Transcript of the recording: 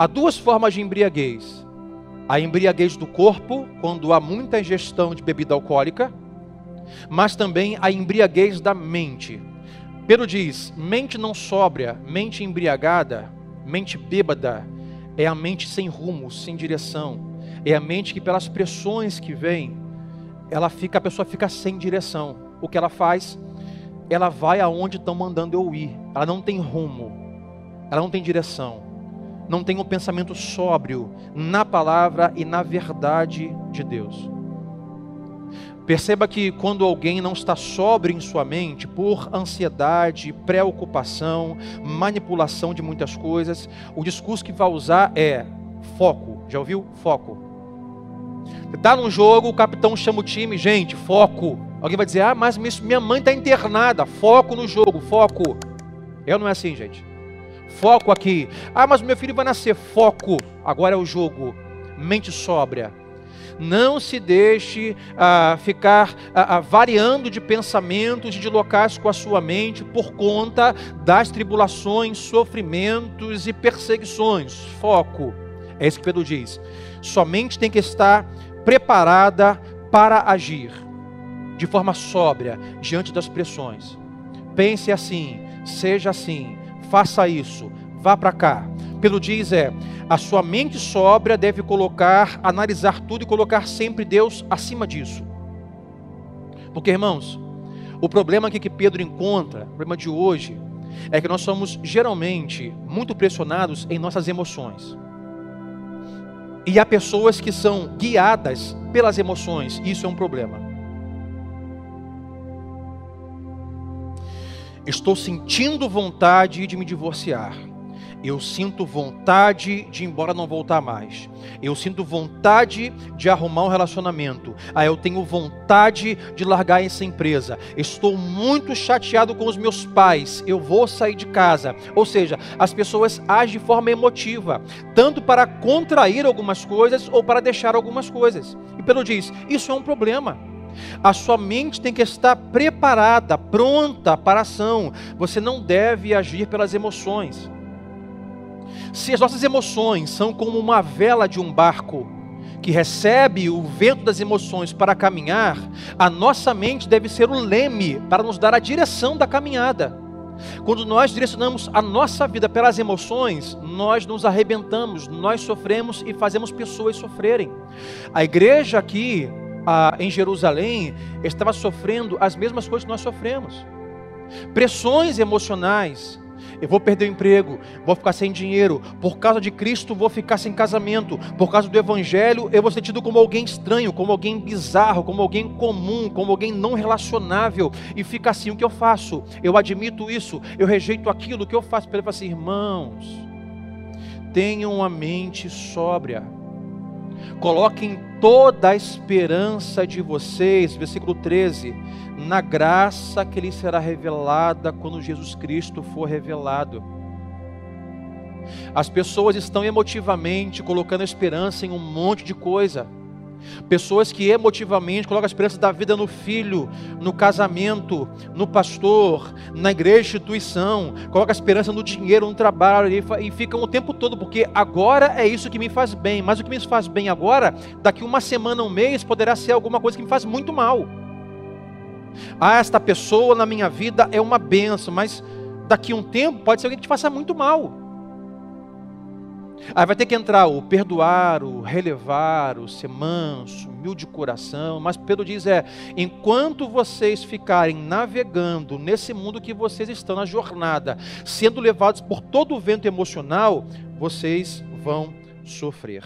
Há duas formas de embriaguez: a embriaguez do corpo, quando há muita ingestão de bebida alcoólica, mas também a embriaguez da mente. Pedro diz: mente não sóbria, mente embriagada, mente bêbada, é a mente sem rumo, sem direção. É a mente que pelas pressões que vem, ela fica, a pessoa fica sem direção. O que ela faz? Ela vai aonde estão mandando eu ir. Ela não tem rumo. Ela não tem direção. Não tem um pensamento sóbrio na palavra e na verdade de Deus. Perceba que quando alguém não está sóbrio em sua mente por ansiedade, preocupação, manipulação de muitas coisas, o discurso que vai usar é foco. Já ouviu? Foco. Está num jogo, o capitão chama o time, gente, foco. Alguém vai dizer, ah, mas minha mãe está internada. Foco no jogo, foco. Eu não é assim, gente. Foco aqui. Ah, mas meu filho vai nascer. Foco. Agora é o jogo. Mente sóbria não se deixe ah, ficar ah, ah, variando de pensamentos e de locais com a sua mente por conta das tribulações, sofrimentos e perseguições. Foco. É isso que Pedro diz. Somente tem que estar preparada para agir de forma sóbria diante das pressões. Pense assim, seja assim, faça isso, vá para cá. Pelo diz é, a sua mente sóbria deve colocar, analisar tudo e colocar sempre Deus acima disso. Porque, irmãos, o problema aqui que Pedro encontra, o problema de hoje, é que nós somos geralmente muito pressionados em nossas emoções. E há pessoas que são guiadas pelas emoções, e isso é um problema. Estou sentindo vontade de me divorciar. Eu sinto vontade de ir embora não voltar mais. Eu sinto vontade de arrumar um relacionamento. Ah, eu tenho vontade de largar essa empresa. Estou muito chateado com os meus pais. Eu vou sair de casa. Ou seja, as pessoas agem de forma emotiva, tanto para contrair algumas coisas ou para deixar algumas coisas. E pelo diz, isso é um problema. A sua mente tem que estar preparada, pronta para a ação. Você não deve agir pelas emoções. Se as nossas emoções são como uma vela de um barco que recebe o vento das emoções para caminhar, a nossa mente deve ser o leme para nos dar a direção da caminhada. Quando nós direcionamos a nossa vida pelas emoções, nós nos arrebentamos, nós sofremos e fazemos pessoas sofrerem. A igreja aqui em Jerusalém estava sofrendo as mesmas coisas que nós sofremos. Pressões emocionais, eu vou perder o emprego, vou ficar sem dinheiro, por causa de Cristo vou ficar sem casamento, por causa do Evangelho eu vou ser tido como alguém estranho, como alguém bizarro, como alguém comum, como alguém não relacionável, e fica assim: o que eu faço? Eu admito isso, eu rejeito aquilo, o que eu faço? Ele fala assim: irmãos, tenham a mente sóbria, coloquem toda a esperança de vocês, versículo 13 na graça que lhe será revelada quando Jesus Cristo for revelado. As pessoas estão emotivamente colocando esperança em um monte de coisa. Pessoas que emotivamente colocam a esperança da vida no filho, no casamento, no pastor, na igreja, instituição, colocam a esperança no dinheiro, no trabalho, e ficam o tempo todo, porque agora é isso que me faz bem, mas o que me faz bem agora, daqui uma semana, um mês, poderá ser alguma coisa que me faz muito mal. Ah, esta pessoa na minha vida é uma benção, mas daqui um tempo pode ser alguém que te faça muito mal. Aí vai ter que entrar o perdoar, o relevar, o ser manso, humilde de coração. Mas Pedro diz: é, enquanto vocês ficarem navegando nesse mundo que vocês estão na jornada, sendo levados por todo o vento emocional, vocês vão sofrer.